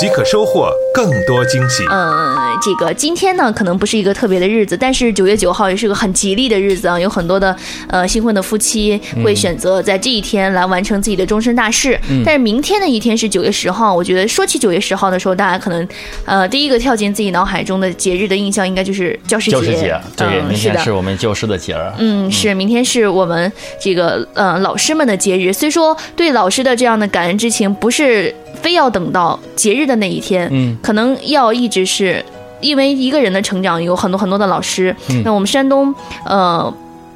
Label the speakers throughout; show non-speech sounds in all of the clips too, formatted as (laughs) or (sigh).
Speaker 1: 即可收获更多惊喜。
Speaker 2: 嗯，这个今天呢，可能不是一个特别的日子，但是九月九号也是个很吉利的日子啊。有很多的呃新婚的夫妻会选择在这一天来完成自己的终身大事。但是明天的一天是九月十号，我觉得说起九月十号的时候，大家可能呃第一个跳进自己脑海中的节日的印象，应该就是教师节。
Speaker 3: 教师节，对，明天是我们教师的节
Speaker 2: 儿。嗯，是，明天是我们这个呃老师们的节日。虽说对老师的这样的感恩之情，不是。非要等到节日的那一天，嗯，可能要一直是，因为一个人的成长有很多很多的老师。那我们山东，呃。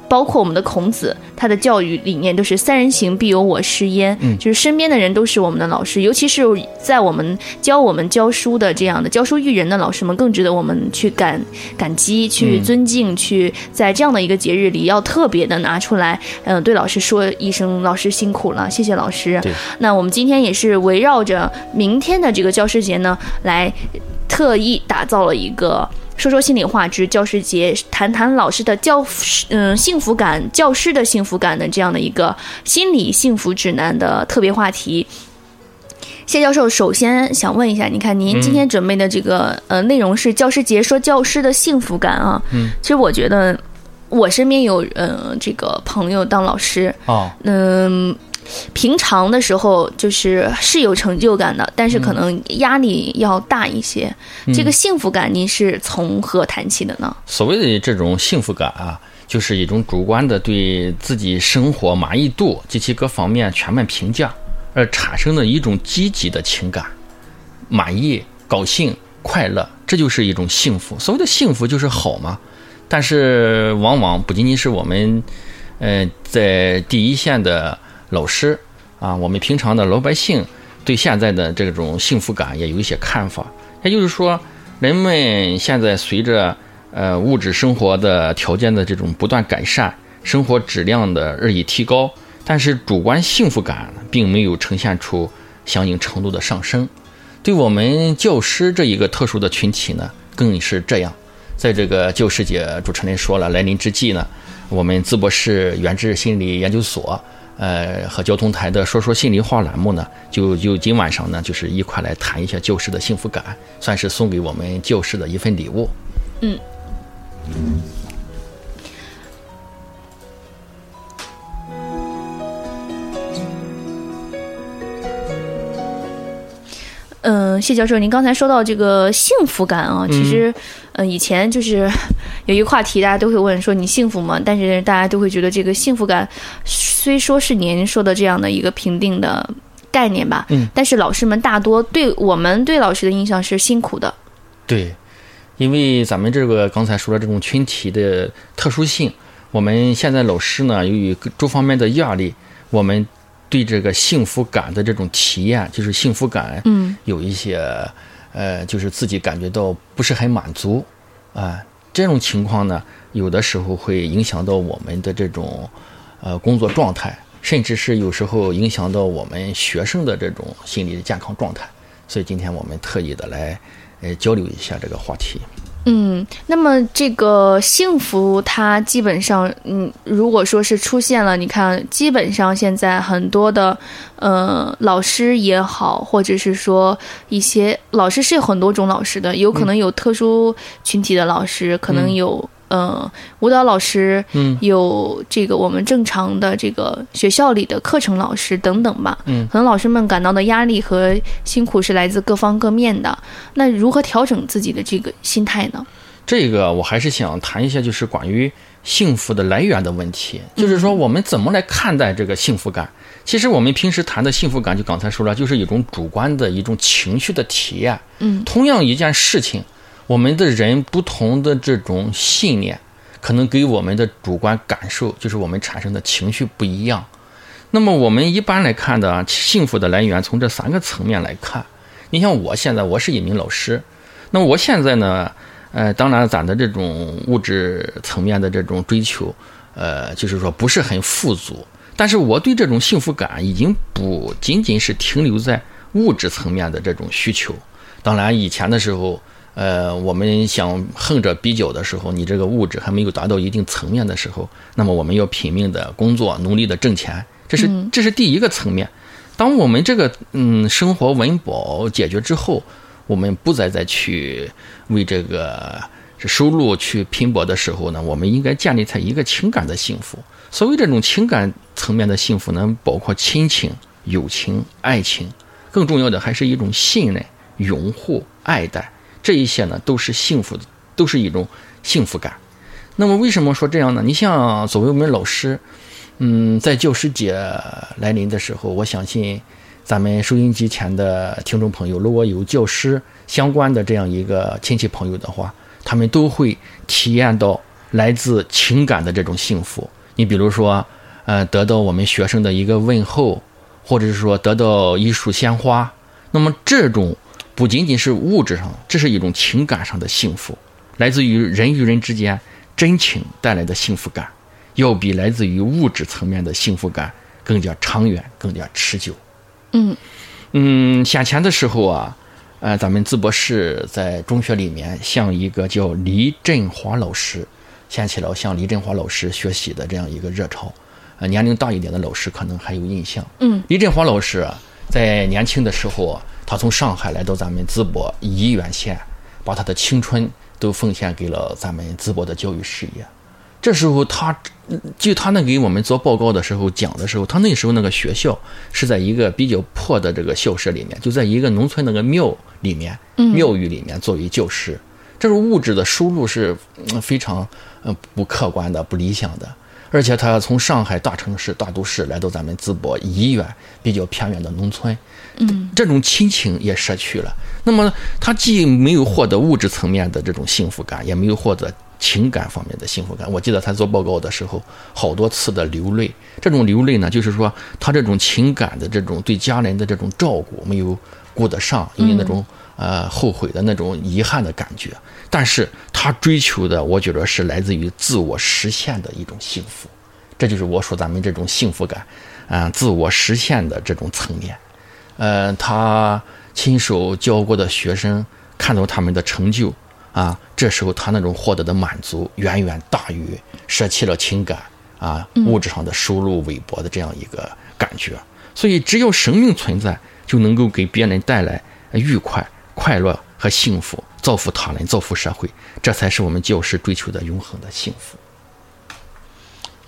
Speaker 2: 包括我们的孔子，他的教育理念都是“三人行，必有我师焉”。嗯，就是身边的人都是我们的老师，尤其是在我们教我们教书的这样的教书育人的老师们，更值得我们去感感激、去尊敬、去在这样的一个节日里，要特别的拿出来，嗯，对老师说一声“老师辛苦了，谢谢老师”。那我们今天也是围绕着明天的这个教师节呢，来特意打造了一个。说说心里话之教师节，谈谈老师的教嗯幸福感，教师的幸福感的这样的一个心理幸福指南的特别话题。谢教授，首先想问一下，你看您今天准备的这个呃内容是教师节说教师的幸福感啊？嗯，其实我觉得我身边有呃这个朋友当老师哦，嗯。平常的时候就是是有成就感的，但是可能压力要大一些。这个幸福感，您是从何谈起的呢？
Speaker 3: 所谓的这种幸福感啊，就是一种主观的对自己生活满意度及其各方面全面评价而产生的一种积极的情感，满意、高兴、快乐，这就是一种幸福。所谓的幸福就是好嘛。但是往往不仅仅是我们，呃，在第一线的。老师啊，我们平常的老百姓对现在的这种幸福感也有一些看法。也就是说，人们现在随着呃物质生活的条件的这种不断改善，生活质量的日益提高，但是主观幸福感并没有呈现出相应程度的上升。对我们教师这一个特殊的群体呢，更是这样。在这个教师节，主持人说了来临之际呢，我们淄博市原治心理研究所。呃，和交通台的说说心里话栏目呢，就就今晚上呢，就是一块来谈一下教师的幸福感，算是送给我们教师的一份礼物。嗯。
Speaker 2: 嗯，谢教授，您刚才说到这个幸福感啊，其实，呃，以前就是有一个话题，大家都会问说你幸福吗？但是大家都会觉得这个幸福感，虽说是您说的这样的一个评定的概念吧，嗯，但是老师们大多对我们对老师的印象是辛苦的。
Speaker 3: 对，因为咱们这个刚才说的这种群体的特殊性，我们现在老师呢，由于诸方面的压力，我们。对这个幸福感的这种体验，就是幸福感，嗯，有一些，呃，就是自己感觉到不是很满足，啊，这种情况呢，有的时候会影响到我们的这种，呃，工作状态，甚至是有时候影响到我们学生的这种心理的健康状态。所以今天我们特意的来，呃，交流一下这个话题。
Speaker 2: 嗯，那么这个幸福，它基本上，嗯，如果说是出现了，你看，基本上现在很多的，呃，老师也好，或者是说一些老师是有很多种老师的，有可能有特殊群体的老师，可能有。嗯，舞蹈老师，嗯，有这个我们正常的这个学校里的课程老师等等吧，嗯，可能老师们感到的压力和辛苦是来自各方各面的。那如何调整自己的这个心态呢？
Speaker 3: 这个我还是想谈一下，就是关于幸福的来源的问题。就是说，我们怎么来看待这个幸福感？其实我们平时谈的幸福感，就刚才说了，就是一种主观的一种情绪的体验。嗯，同样一件事情。我们的人不同的这种信念，可能给我们的主观感受，就是我们产生的情绪不一样。那么我们一般来看的幸福的来源，从这三个层面来看。你像我现在，我是一名老师，那我现在呢，呃，当然咱的这种物质层面的这种追求，呃，就是说不是很富足，但是我对这种幸福感已经不仅仅是停留在物质层面的这种需求。当然，以前的时候，呃，我们想横着比较的时候，你这个物质还没有达到一定层面的时候，那么我们要拼命的工作，努力的挣钱，这是这是第一个层面。当我们这个嗯生活温饱解决之后，我们不再再去为这个收入去拼搏的时候呢，我们应该建立在一个情感的幸福。所谓这种情感层面的幸福呢，包括亲情、友情、爱情，更重要的还是一种信任、拥护、爱戴，这一些呢都是幸福的，都是一种幸福感。那么为什么说这样呢？你像作为我们老师，嗯，在教师节来临的时候，我相信。咱们收音机前的听众朋友，如果有教师相关的这样一个亲戚朋友的话，他们都会体验到来自情感的这种幸福。你比如说，呃，得到我们学生的一个问候，或者是说得到一束鲜花，那么这种不仅仅是物质上，这是一种情感上的幸福，来自于人与人之间真情带来的幸福感，要比来自于物质层面的幸福感更加长远、更加持久。
Speaker 2: 嗯
Speaker 3: 嗯，先前的时候啊，呃，咱们淄博市在中学里面向一个叫李振华老师掀起了向李振华老师学习的这样一个热潮。呃，年龄大一点的老师可能还有印象。
Speaker 2: 嗯，
Speaker 3: 李振华老师啊，在年轻的时候啊，他从上海来到咱们淄博沂源县，把他的青春都奉献给了咱们淄博的教育事业。这时候他，据他那给我们做报告的时候讲的时候，他那时候那个学校是在一个比较破的这个校舍里面，就在一个农村那个庙里面，庙宇里面作为教师。这种物质的收入是非常呃不客观的、不理想的，而且他从上海大城市、大都市来到咱们淄博沂源比较偏远的农村，
Speaker 2: 嗯，
Speaker 3: 这种亲情也失去了。那么他既没有获得物质层面的这种幸福感，也没有获得。情感方面的幸福感，我记得他做报告的时候，好多次的流泪。这种流泪呢，就是说他这种情感的这种对家人的这种照顾没有顾得上，因为那种呃后悔的那种遗憾的感觉。但是他追求的，我觉得是来自于自我实现的一种幸福。这就是我说咱们这种幸福感，啊，自我实现的这种层面。呃，他亲手教过的学生，看到他们的成就。啊，这时候他那种获得的满足远远大于舍弃了情感啊物质上的收入微薄的这样一个感觉。所以，只要生命存在，就能够给别人带来愉快、快乐和幸福，造福他人，造福社会，这才是我们教师追求的永恒的幸福。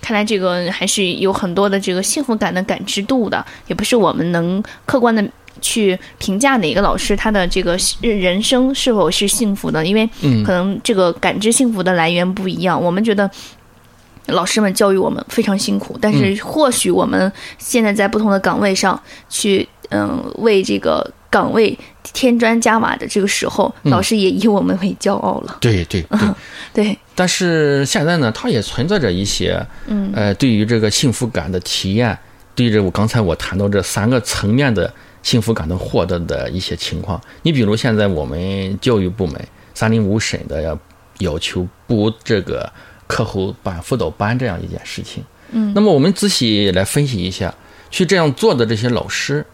Speaker 2: 看来这个还是有很多的这个幸福感的感知度的，也不是我们能客观的。去评价哪个老师他的这个人生是否是幸福的，因为可能这个感知幸福的来源不一样。我们觉得老师们教育我们非常辛苦，但是或许我们现在在不同的岗位上去，嗯，为这个岗位添砖加瓦的这个时候，老师也以我们为骄傲了。
Speaker 3: 对对对
Speaker 2: 对。
Speaker 3: 但是现在呢，它也存在着一些，
Speaker 2: 嗯，
Speaker 3: 呃，对于这个幸福感的体验，对着我刚才我谈到这三个层面的。幸福感的获得的一些情况，你比如现在我们教育部门三零五审的要要求补这个课后班辅导班这样一件事情，
Speaker 2: 嗯，
Speaker 3: 那么我们仔细来分析一下，去这样做的这些老师，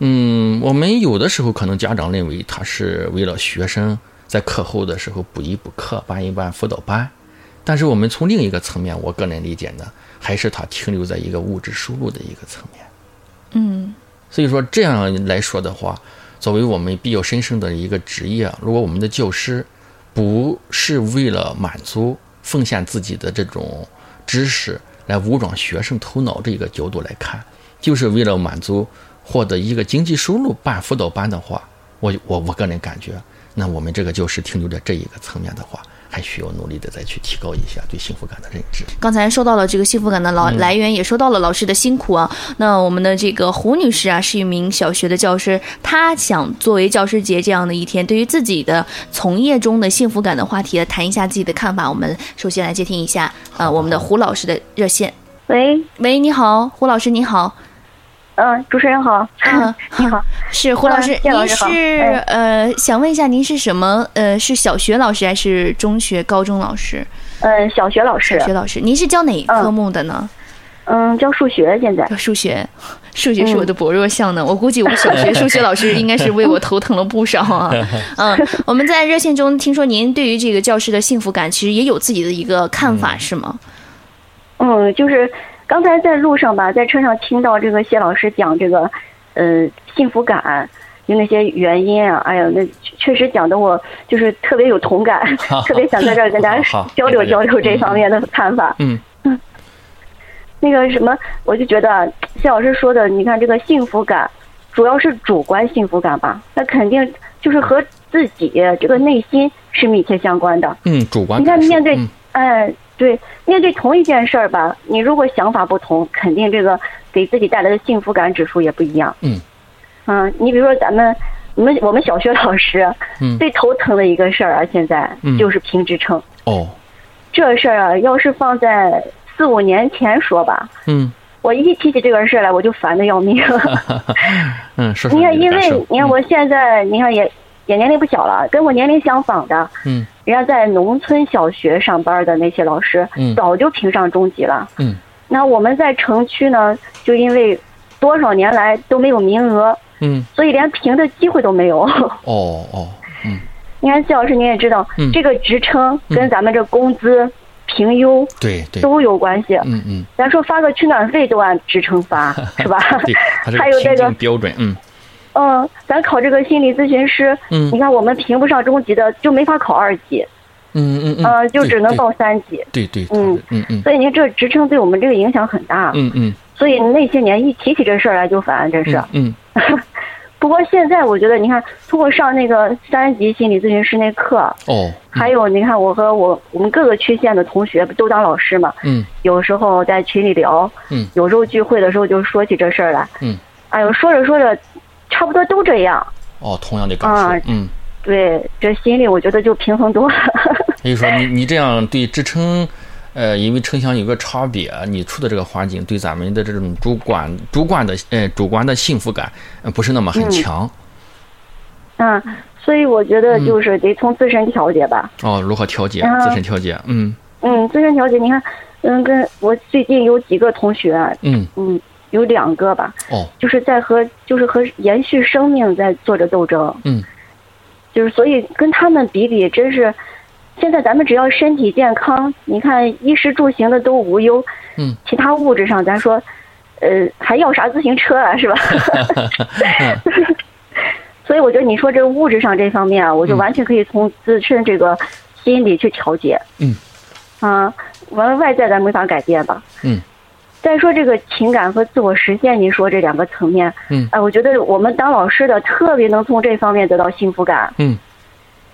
Speaker 3: 嗯，我们有的时候可能家长认为他是为了学生在课后的时候补一补课、办一办辅导班，但是我们从另一个层面，我个人理解呢，还是他停留在一个物质收入的一个层面，
Speaker 2: 嗯。
Speaker 3: 所以说这样来说的话，作为我们比较神圣的一个职业，如果我们的教师不是为了满足、奉献自己的这种知识来武装学生头脑这个角度来看，就是为了满足获得一个经济收入办辅导班的话，我我我个人感觉，那我们这个教师停留在这一个层面的话。还需要努力的再去提高一下对幸福感的认知。
Speaker 2: 刚才说到了这个幸福感的老来源，也说到了老师的辛苦啊。那我们的这个胡女士啊，是一名小学的教师，她想作为教师节这样的一天，对于自己的从业中的幸福感的话题，谈一下自己的看法。我们首先来接听一下，呃，我们的胡老师的热线。
Speaker 4: 喂，
Speaker 2: 喂，你好，胡老师，你好。
Speaker 4: 嗯，主持人好。
Speaker 2: 嗯，(laughs)
Speaker 4: 你好，
Speaker 2: 是胡老师，
Speaker 4: 谢老师好
Speaker 2: 您是
Speaker 4: 哎
Speaker 2: 呃，想问一下，您是什么？呃，是小学老师还是中学、高中老师？
Speaker 4: 嗯，小学老师
Speaker 2: 小，学老师，您是教哪科目的呢？
Speaker 4: 嗯，教数学现在。
Speaker 2: 教数学，数学是我的薄弱项
Speaker 4: 嗯
Speaker 2: 呢。我估计我小学数学老师应该是为我头疼了不少啊。(laughs) 嗯，我们在热线中听说您对于这个教师的幸福感，其实也有自己的一个看法，是吗？
Speaker 4: 嗯，就是刚才在路上吧，在车上听到这个谢老师讲这个，呃，幸福感。就那些原因啊，哎呀，那确实讲的我就是特别有同感，特别想在这儿跟大家交流交流这方面的看法。
Speaker 3: 嗯
Speaker 4: 那个什么，我就觉得啊谢老师说的，你看这个幸福感，主要是主观幸福感吧，那肯定就是和自己这个内心是密切相关的。
Speaker 3: 嗯，主观
Speaker 4: 你看面对
Speaker 3: 嗯
Speaker 4: 哎，对，面对同一件事儿吧，你如果想法不同，肯定这个给自己带来的幸福感指数也不一样。
Speaker 3: 嗯，
Speaker 4: 嗯，你比如说咱们，我们我们小学老师
Speaker 3: 嗯 (laughs)
Speaker 4: 最头疼的一个事儿啊，现在
Speaker 3: 嗯
Speaker 4: 就是评职称。
Speaker 3: 哦，
Speaker 4: 这事儿啊，要是放在四五年前说吧，
Speaker 3: 嗯
Speaker 4: 我一提起这个事儿来，我就烦的要命。(laughs)
Speaker 3: 嗯，说说 (laughs)
Speaker 4: 你看，因为
Speaker 3: 你
Speaker 4: 看我现在，你看也也年龄不小了，跟我年龄相仿的，
Speaker 3: 嗯。
Speaker 4: 人家在农村小学上班的那些老师，
Speaker 3: 嗯。
Speaker 4: 早就评上中级了。
Speaker 3: 嗯。
Speaker 4: 那我们在城区呢，就因为多少年来都没有名额，
Speaker 3: 嗯。
Speaker 4: 所以连评的机会都没有。
Speaker 3: 哦哦嗯。(laughs)
Speaker 4: 你看，谢老师您也知道，
Speaker 3: 嗯。
Speaker 4: 这个职称跟咱们这工资、评优
Speaker 3: 对对。
Speaker 4: 都有关系。
Speaker 3: 嗯嗯。
Speaker 4: 咱说发个取暖费都按职称发，(laughs) 是吧？
Speaker 3: 对，
Speaker 4: 还有这个
Speaker 3: 标准嗯
Speaker 4: 嗯，咱考这个心理咨询师，
Speaker 3: 嗯。
Speaker 4: 你看我们评不上中级的，就没法考二级，
Speaker 3: 嗯嗯嗯。
Speaker 4: 呃，就只能报三级。
Speaker 3: 对对
Speaker 4: 嗯
Speaker 3: 嗯嗯。
Speaker 4: 所以您这职称对我们这个影响很大。
Speaker 3: 嗯嗯。
Speaker 4: 所以那些年一提起这事儿来就烦，真是。
Speaker 3: 嗯 (laughs)
Speaker 4: 不过现在我觉得，你看，通过上那个三级心理咨询师那课，
Speaker 3: 哦
Speaker 4: 还有你看我和我我们各个区县的同学不都当老师嘛，
Speaker 3: 嗯。
Speaker 4: 有时候在群里聊，
Speaker 3: 嗯。
Speaker 4: 有时候聚会的时候就说起这事儿来，
Speaker 3: 嗯。
Speaker 4: 哎呦，说着说着，差不多都这样。
Speaker 3: 哦同样的感
Speaker 4: 啊
Speaker 3: 受嗯。
Speaker 4: 对，这心里我觉得就平衡多了。
Speaker 3: 也就是说，你 (laughs) 你这样对支撑，呃，因为城乡有个差别，你处的这个环境对咱们的这种主观主观的呃主观的幸福感，呃不是那么很强。
Speaker 4: 嗯，所以我觉得就是得从自身调节吧。
Speaker 3: 哦，如何调节
Speaker 4: 啊
Speaker 3: 自身调节？嗯
Speaker 4: 嗯，自身调节，你看，嗯，跟我最近有几个同学，
Speaker 3: 嗯
Speaker 4: 嗯，有两个吧，
Speaker 3: 哦
Speaker 4: 就是在和就是和延续生命在做着斗争。
Speaker 3: 嗯，
Speaker 4: 就是所以跟他们比比，真是，现在咱们只要身体健康，你看衣食住行的都无忧，
Speaker 3: 嗯，
Speaker 4: 其他物质上咱说，呃，还要啥自行车啊，是吧？(laughs) 所以我觉得你说这物质上这方面啊，我就完全可以从自身这个心理去调节。
Speaker 3: 嗯。
Speaker 4: 啊，完了外在咱没法改变吧。
Speaker 3: 嗯。
Speaker 4: 再说这个情感和自我实现，您说这两个层面，
Speaker 3: 嗯
Speaker 4: 哎，我觉得我们当老师的特别能从这方面得到幸福感。
Speaker 3: 嗯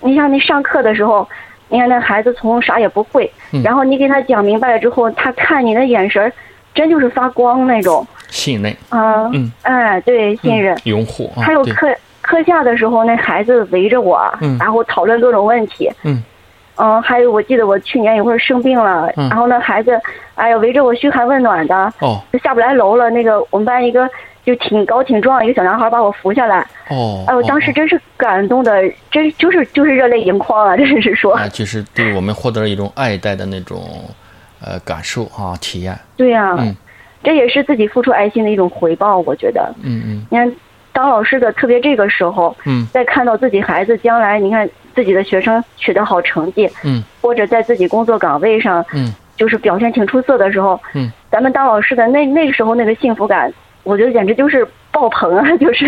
Speaker 4: 你像你上课的时候，你看那孩子从啥也不会，
Speaker 3: 嗯
Speaker 4: 然后你给他讲明白了之后，他看你的眼神儿，真就是发光那种
Speaker 3: 信任、
Speaker 4: 啊。
Speaker 3: 嗯
Speaker 4: 哎，对，信任。
Speaker 3: 拥护啊，
Speaker 4: 还有课课下的时候，那孩子围着我，
Speaker 3: 嗯
Speaker 4: 然后讨论各种问题。
Speaker 3: 嗯
Speaker 4: 嗯，还有我记得我去年有会儿生病了，
Speaker 3: 嗯
Speaker 4: 然后那孩子，哎呀，围着我嘘寒问暖的，
Speaker 3: 哦
Speaker 4: 就下不来楼了。那个我们班一个就挺高挺壮一个小男孩把我扶下来，
Speaker 3: 哦，
Speaker 4: 哎，我当时
Speaker 3: 哦
Speaker 4: 真是感动的，真就是就是热泪盈眶啊！真是说，
Speaker 3: 啊，就是对我们获得了一种爱戴的那种呃感受啊体验。
Speaker 4: 对呀、
Speaker 3: 嗯
Speaker 4: 这也是自己付出爱心的一种回报，我觉得。
Speaker 3: 嗯嗯
Speaker 4: 你看，当老师的，特别这个时候，
Speaker 3: 嗯
Speaker 4: 在看到自己孩子将来，你看自己的学生取得好成绩，
Speaker 3: 嗯
Speaker 4: 或者在自己工作岗位上，
Speaker 3: 嗯
Speaker 4: 就是表现挺出色的时候，
Speaker 3: 嗯，
Speaker 4: 咱们当老师的那那个时候那个幸福感，我觉得简直就是爆棚啊！就是，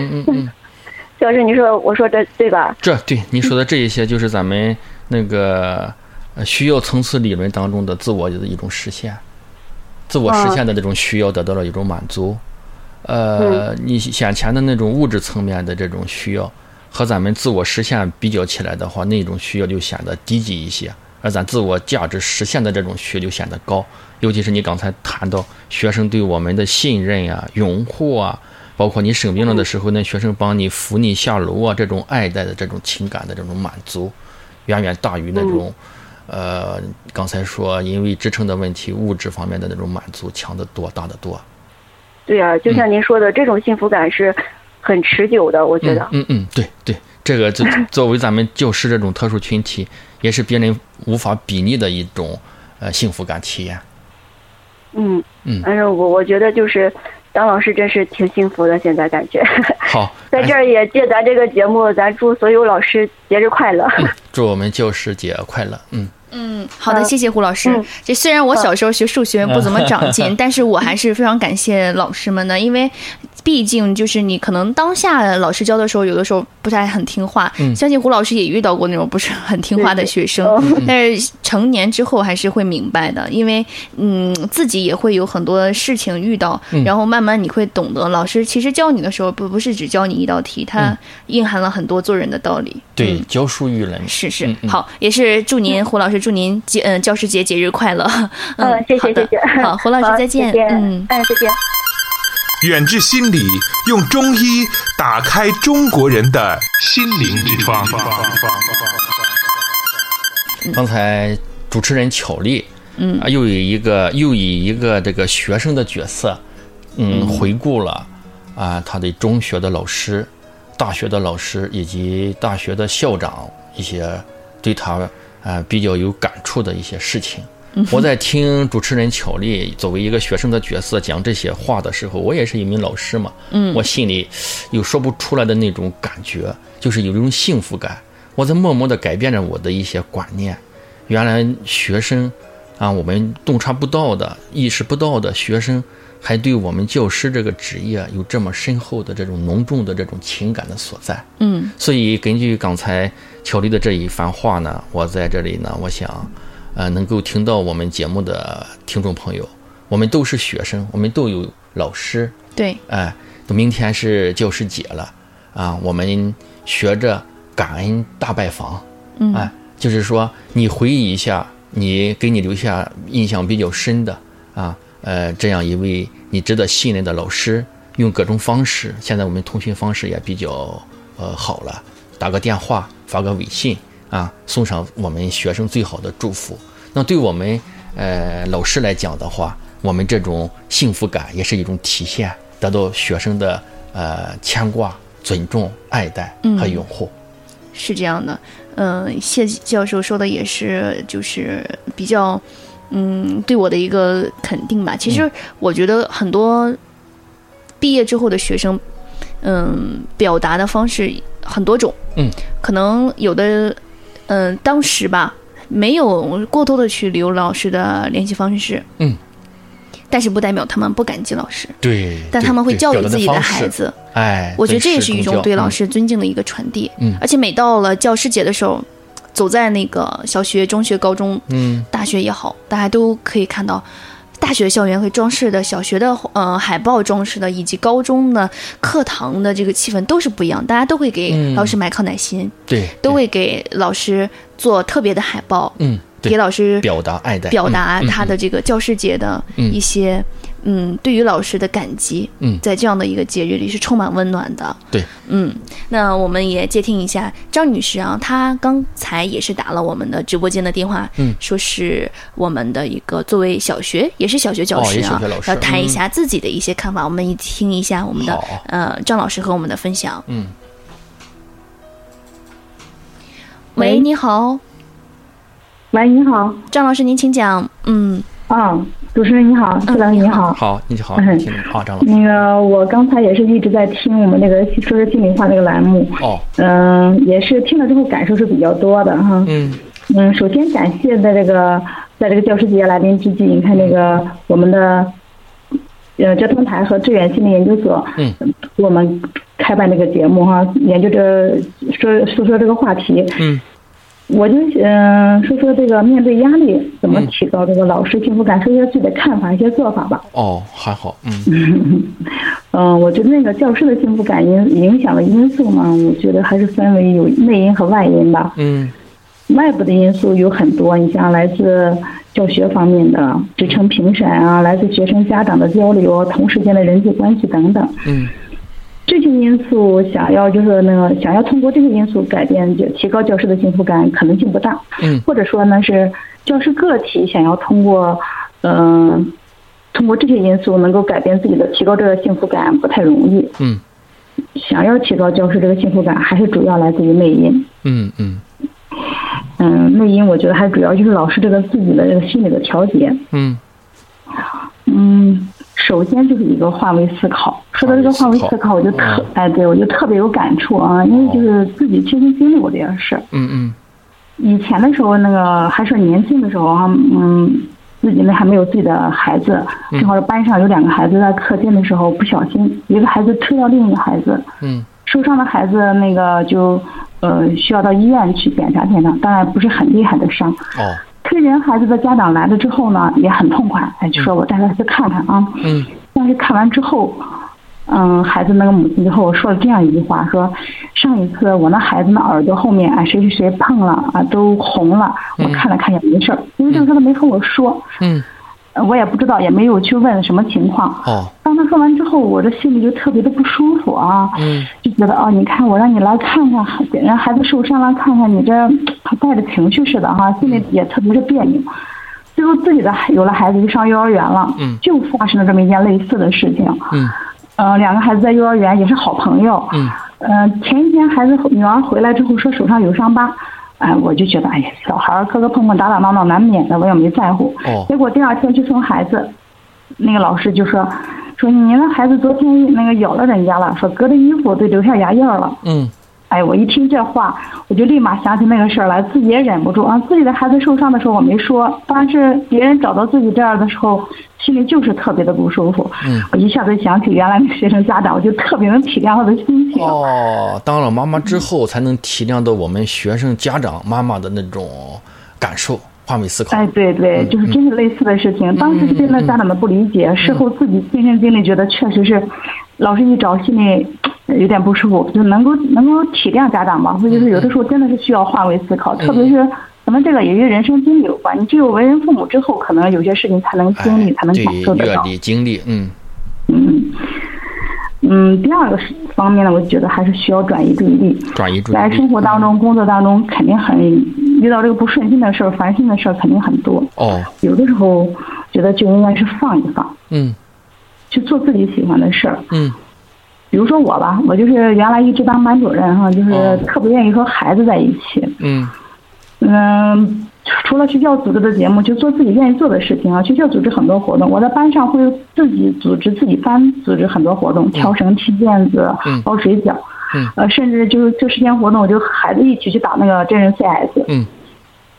Speaker 3: 嗯嗯嗯，(laughs)
Speaker 4: 小师，你说我说这对吧？
Speaker 3: 这对你说的这一些，就是咱们那个呃需要层次理论当中的自我的一种实现，自我实现的那种需要得到了一种满足。呃，你先前的那种物质层面的这种需要，和咱们自我实现比较起来的话，那种需要就显得低级一些，而咱自我价值实现的这种需求就显得高。尤其是你刚才谈到学生对我们的信任啊、拥护啊，包括你生病了的时候，那学生帮你扶你下楼啊，这种爱戴的这种情感的这种满足，远远大于那种，呃，刚才说因为支撑的问题，物质方面的那种满足强得多、大得多。
Speaker 4: 对啊，就像您说的，这种幸福感是很持久的，我觉得。
Speaker 3: 嗯嗯，对对，这个就 (laughs) 作为咱们教师这种特殊群体，也是别人无法比拟的一种呃幸福感体验。
Speaker 4: 嗯
Speaker 3: 嗯，
Speaker 4: 反正我我觉得就是当老师真是挺幸福的，现在感觉。
Speaker 3: 好，(laughs)
Speaker 4: 在这儿也借咱这个节目，咱祝所有老师节日快乐。
Speaker 3: 祝我们教师节快乐。嗯。
Speaker 2: 嗯，好的，谢谢胡老师。这虽然我小时候学数学不怎么长进，(laughs) 但是我还是非常感谢老师们的，因为毕竟就是你可能当下老师教的时候，有的时候不太很听话。相信胡老师也遇到过那种不是很听话的学生，(laughs) 但是成年之后还是会明白的，因为嗯自己也会有很多事情遇到，然后慢慢你会懂得，老师其实教你的时候不不是只教你一道题，它蕴含了很多做人的道理。
Speaker 3: 对，教书育人
Speaker 2: 是是好，也是祝您胡老师。祝您节嗯教师节节日快乐！(laughs)
Speaker 4: 嗯，谢谢谢谢。
Speaker 2: 好，胡老师再见。
Speaker 4: 嗯，哎，再见。
Speaker 1: 远志心理用中医打开中国人的心灵之窗。
Speaker 3: 刚才主持人巧丽，
Speaker 2: 嗯，
Speaker 3: 又以一个又以一个这个学生的角色，嗯，回顾了啊他的中学的老师、大学的老师以及大学的校长一些对他。啊，比较有感触的一些事情。我在听主持人巧丽作为一个学生的角色讲这些话的时候，我也是一名老师嘛。
Speaker 2: 嗯，
Speaker 3: 我心里有说不出来的那种感觉，就是有一种幸福感。我在默默地改变着我的一些观念。原来学生啊，我们洞察不到的、意识不到的学生，还对我们教师这个职业有这么深厚的这种浓重的这种情感的所在。
Speaker 2: 嗯，
Speaker 3: 所以根据刚才。巧丽的这一番话呢，我在这里呢，我想，呃，能够听到我们节目的听众朋友，我们都是学生，我们都有老师，
Speaker 2: 对，
Speaker 3: 哎，明天是教师节了，啊，我们学着感恩大拜访，
Speaker 2: 嗯，
Speaker 3: 哎，就是说你回忆一下，你给你留下印象比较深的啊，呃，这样一位你值得信任的老师，用各种方式，现在我们通讯方式也比较呃好了，打个电话。发个微信啊，送上我们学生最好的祝福。那对我们呃老师来讲的话，我们这种幸福感也是一种体现，得到学生的呃牵挂、尊重、爱戴和拥护。
Speaker 2: 是这样的，嗯，谢教授说的也是，就是比较嗯对我的一个肯定吧。其实我觉得很多毕业之后的学生，嗯，表达的方式。很多种，
Speaker 3: 嗯，
Speaker 2: 可能有的，嗯，当时吧，没有过多的去留老师的联系方式，
Speaker 3: 嗯，
Speaker 2: 但是不代表他们不感激老师，
Speaker 3: 对，
Speaker 2: 但他们会教育自己的孩子，
Speaker 3: 哎，
Speaker 2: 我觉得这也是一种对老师尊敬的一个传递，
Speaker 3: 嗯，
Speaker 2: 而且每到了教师节的时候，走在那个小学、中学、高中，
Speaker 3: 嗯，
Speaker 2: 大学也好，大家都可以看到。大学校园会装饰的，小学的呃海报装饰的，以及高中的课堂的这个气氛都是不一样。大家都会给老师买康乃馨，
Speaker 3: 对，
Speaker 2: 都会给老师做特别的海报，
Speaker 3: 嗯，
Speaker 2: 给老师
Speaker 3: 表达爱戴，
Speaker 2: 表达他的这个教师节的一些。嗯，对于老师的感激，
Speaker 3: 嗯，
Speaker 2: 在这样的一个节日里是充满温暖的。
Speaker 3: 对，
Speaker 2: 嗯，那我们也接听一下张女士啊，她刚才也是打了我们的直播间的电话，
Speaker 3: 嗯，
Speaker 2: 说是我们的一个作为小学也是小学教师啊，要谈一下自己的一些看法。我们一听一下我们的呃张老师和我们的分享。
Speaker 3: 嗯，
Speaker 2: 喂，你好。
Speaker 5: 喂，你好，
Speaker 2: 张老师，您请讲。嗯。
Speaker 5: 啊，主持人你好，谢老师你好，
Speaker 3: 好，你好，嗯，好，张老师。
Speaker 5: 那个我刚才也是一直在听我们那个说说心里话那个栏目，
Speaker 3: 哦，
Speaker 5: 嗯，也是听了之后感受是比较多的哈，
Speaker 3: 嗯。
Speaker 5: 嗯，首先感谢在这个在这个教师节来临之际，你看那个我们的呃交通台和致远心理研究所，
Speaker 3: 嗯，
Speaker 5: 我们开办这个节目哈，研究这说说说这个话题，
Speaker 3: 嗯。
Speaker 5: 我就嗯说说这个面对压力怎么提高这个老师幸福感，说一下自己的看法、一些做法吧。
Speaker 3: 哦，还好，
Speaker 5: 嗯，(laughs) 嗯，我觉得那个教师的幸福感影影响的因素呢，我觉得还是分为有内因和外因吧。
Speaker 3: 嗯，
Speaker 5: 外部的因素有很多，你像来自教学方面的职称评审啊，来自学生家长的交流、同事间的人际关系等等。
Speaker 3: 嗯。
Speaker 5: 这些因素想要就是那个想要通过这些因素改变就提高教师的幸福感可能性不大，
Speaker 3: 嗯，
Speaker 5: 或者说呢是教师个体想要通过嗯通过这些因素能够改变自己的，提高这个幸福感不太容易。
Speaker 3: 嗯，
Speaker 5: 想要提高教师这个幸福感，还是主要来自于内因。
Speaker 3: 嗯嗯
Speaker 5: 嗯，内因我觉得还主要就是老师这个自己的这个心理的调节。
Speaker 3: 嗯
Speaker 5: 嗯，首先就是一个换位思考。说到这个换位思考，我就特
Speaker 3: 嗯
Speaker 5: 哎，对我就特别有感触啊，因为就是自己亲身经历过这件事儿。
Speaker 3: 嗯嗯
Speaker 5: 以前的时候，那个还是年轻的时候啊，嗯，自己呢还没有自己的孩子，正好是班上有两个孩子在课间的时候不小心，一个孩子推到另一个孩子，
Speaker 3: 嗯
Speaker 5: 受伤的孩子那个就呃需要到医院去检查检查，当然不是很厉害的伤。
Speaker 3: 哦
Speaker 5: 推人孩子的家长来了之后呢，也很痛快，哎，就说我带他去看看啊。
Speaker 3: 嗯
Speaker 5: 但是看完之后，嗯，孩子那个母亲就和我说了这样一句话，说上一次我那孩子那耳朵后面啊谁谁谁碰了啊都红了，我看了看也没事儿，因为这个事儿他没和我说，我也不知道，也没有去问什么情况。他说完之后，我这心里就特别的不舒服啊，
Speaker 3: 嗯
Speaker 5: 就觉得哦，你看我让你来看看，给人孩子受伤了，看看你这带着情绪似的哈，心里也特别的别扭。最后自己的有了孩子就上幼儿园了，
Speaker 3: 嗯
Speaker 5: 就发生了这么一件类似的事情。
Speaker 3: 嗯
Speaker 5: 呃，两个孩子在幼儿园也是好朋友。
Speaker 3: 嗯
Speaker 5: 呃，前一天孩子女儿回来之后说手上有伤疤，哎、我就觉得哎呀，小孩儿磕磕碰碰打打闹闹难免的，我也没在乎。
Speaker 3: 哦
Speaker 5: 结果第二天去送孩子，那个老师就说说你那孩子昨天那个咬了人家了，说隔着衣服都留下牙印儿了。
Speaker 3: 嗯
Speaker 5: 哎，我一听这话，我就立马想起那个事儿来，自己也忍不住啊。自己的孩子受伤的时候我没说，但是别人找到自己这儿的时候，心里就是特别的不舒服。
Speaker 3: 嗯，
Speaker 5: 我一下子想起原来那个学生家长，我就特别能体谅他的心情。
Speaker 3: 哦，当了妈妈之后，才能体谅到我们学生家长妈妈的那种感受，换位思考。
Speaker 5: 哎，对对，就是真是类似的事情。当时是对那家长们不理解，事后自己亲身经历，觉得确实是，老师一找心里有点不舒服，就能够能够体谅家长吧。或者是有的时候真的是需要换位思考，特别是可能这个也与人生经历有关。你只有为人父母之后，可能有些事情才能经历，才能感受得到。
Speaker 3: 阅历经历，嗯
Speaker 5: 嗯嗯，第二个是方面呢，我觉得还是需要转移注意力。
Speaker 3: 转移注意力。
Speaker 5: 在生活当中、工作当中，肯定很遇到这个不顺心的事儿、烦心的事儿，肯定很多。
Speaker 3: 哦，
Speaker 5: 有的时候觉得就应该是放一放，
Speaker 3: 嗯
Speaker 5: 去做自己喜欢的事儿。
Speaker 3: 嗯
Speaker 5: 比如说我吧，我就是原来一直当班主任哈，就是
Speaker 3: 哦
Speaker 5: 特别愿意和孩子在一起。
Speaker 3: 嗯
Speaker 5: 嗯，除了学校组织的节目，就做自己愿意做的事情啊。学校组织很多活动，我在班上会自己组织自己班组织很多活动，跳绳、踢毽子
Speaker 3: 嗯、
Speaker 5: 包水饺，
Speaker 3: 嗯
Speaker 5: 呃，甚至就是这时间活动，我就和孩子一起去打那个真人 CS。
Speaker 3: 嗯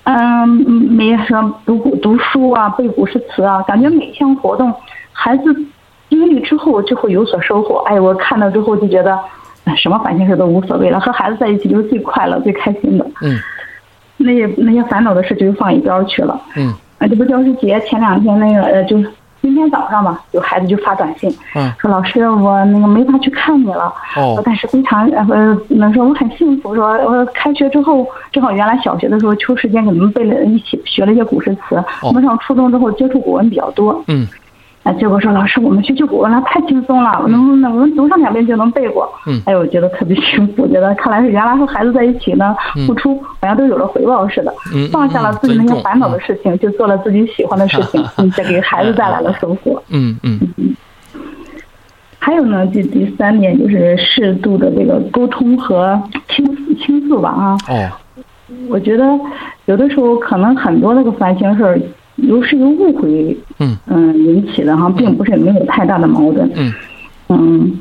Speaker 5: 嗯，没什么读古读书啊，背古诗词啊，感觉每项活动，孩子经历之后就会有所收获。哎，我看到之后就觉得，哎什么烦心事都无所谓了，和孩子在一起就是最快乐、最开心的。
Speaker 3: 嗯
Speaker 5: 那些那些烦恼的事就放一边去了。
Speaker 3: 嗯
Speaker 5: 啊，这不教师节前两天那个呃，就今天早上吧，有孩子就发短信
Speaker 3: 嗯。
Speaker 5: 说老师我那个没法去看你了，
Speaker 3: 哦。
Speaker 5: 但是非常呃能说我很幸福，说我开学之后正好原来小学的时候抽时间给他们背了一起学了一些古诗词，我们上初中之后接触古文比较多，
Speaker 3: 嗯
Speaker 5: 啊，结果说老师，我们学学古文了，太轻松了，我能不能我们读上两遍就能背过？
Speaker 3: 嗯。
Speaker 5: 哎呦，我觉得特别幸福，觉得看来是原来和孩子在一起呢，
Speaker 3: 嗯。
Speaker 5: 付出好像都有了回报似的，
Speaker 3: 嗯
Speaker 5: 放下了自己那些烦恼的事情，就做了自己喜欢的事情，(laughs) 并且给孩子带来了收获。
Speaker 3: 嗯嗯
Speaker 5: 还有呢，第第三点就是适度的这个沟通和倾倾诉吧啊，
Speaker 3: 哦。
Speaker 5: 我觉得有的时候可能很多那个烦心事儿，由是由误会
Speaker 3: 嗯
Speaker 5: 嗯引起的哈，并不是没有太大的矛盾。
Speaker 3: 嗯
Speaker 5: 嗯，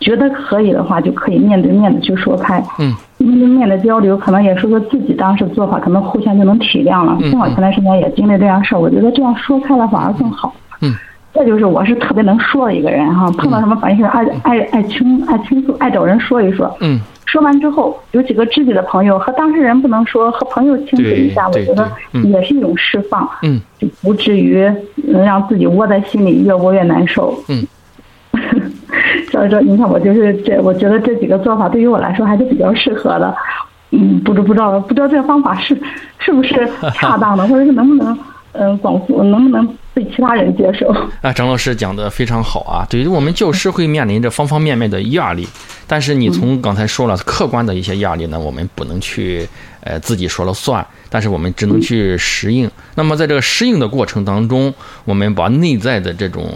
Speaker 5: 觉得可以的话，就可以面对面的去说开。
Speaker 3: 嗯
Speaker 5: 面对面的交流，可能也说说自己当时做法，可能互相就能体谅了。
Speaker 3: 嗯
Speaker 5: 正好前段时间也经历这样事儿，我觉得这样说开了反而更好。
Speaker 3: 嗯。
Speaker 5: 再就是我是特别能说的一个人哈，碰到什么烦心事爱爱爱倾爱倾诉，爱找人说一说。
Speaker 3: 嗯
Speaker 5: 说完之后，有几个知己的朋友和当事人不能说，和朋友倾诉一下，我觉得也是一种释放，
Speaker 3: 嗯
Speaker 5: 就不至于嗯让自己窝在心里越窝越难受。
Speaker 3: 嗯。(laughs)
Speaker 5: 所以说，你看我就是这，我觉得这几个做法对于我来说还是比较适合的。嗯，不知不知道不知道这个方法是是不是恰当的，或者是能不能嗯、广泛能不能被其他人接受。
Speaker 3: 啊，张老师讲的非常好啊！对于我们教师会面临着方方面面的压力，但是你从刚才说了客观的一些压力呢，我们不能去呃自己说了算，但是我们只能去适应。那么在这个适应的过程当中，我们把内在的这种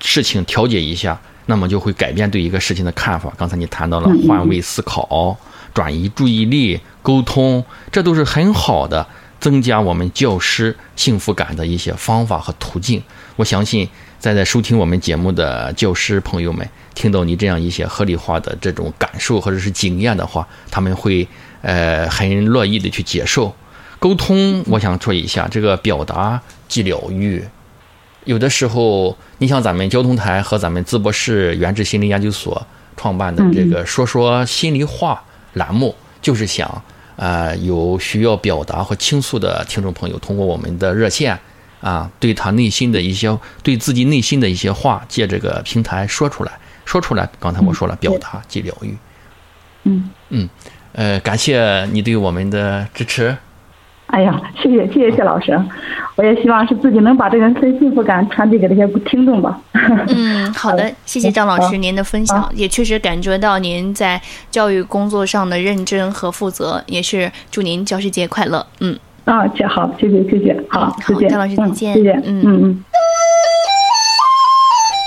Speaker 3: 事情调节一下，那么就会改变对一个事情的看法。刚才你谈到了换位思考、转移注意力、沟通，这都是很好的。增加我们教师幸福感的一些方法和途径，我相信在在收听我们节目的教师朋友们，听到你这样一些合理化的这种感受或者是经验的话，他们会呃很乐意的去接受沟通。我想说一下，这个表达即疗愈，有的时候你像咱们交通台和咱们淄博市原治心理研究所创办的这个“说说心里话”栏目，就是想。啊，有需要表达或倾诉的听众朋友，通过我们的热线啊，对他内心的一些，对自己内心的一些话，借这个平台说出来，说出来。刚才我说了，表达即疗愈。
Speaker 5: 嗯
Speaker 3: 嗯，呃，感谢你对我们的支持。
Speaker 5: 哎呀，谢谢谢谢谢老师，我也希望是自己能把这个幸福感传递给这些听众吧。
Speaker 2: 嗯，(laughs) 好的，谢谢张老师您的分享，也确实感觉到您在教育工作上的认真和负责，也是祝您教师节快乐。嗯，
Speaker 5: 啊，谢好，谢谢谢谢，好，
Speaker 2: 好，张老师再见，
Speaker 5: 谢谢，嗯嗯。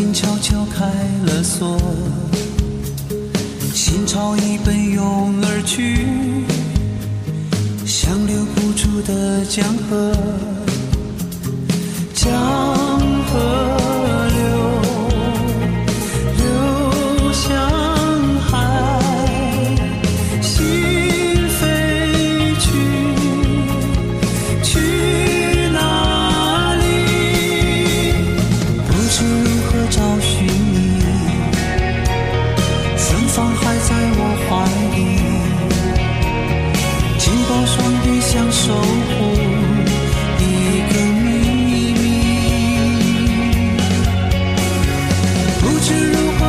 Speaker 6: 心悄悄开了锁，心潮已奔涌而去，像流不住的江河，江河。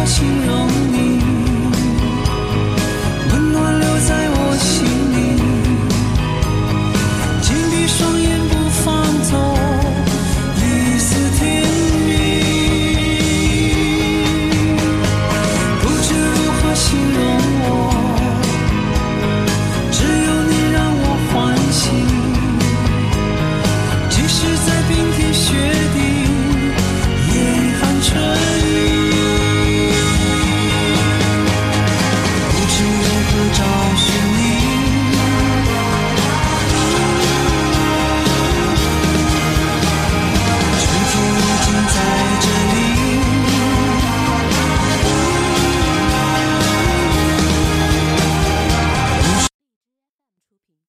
Speaker 6: 形容。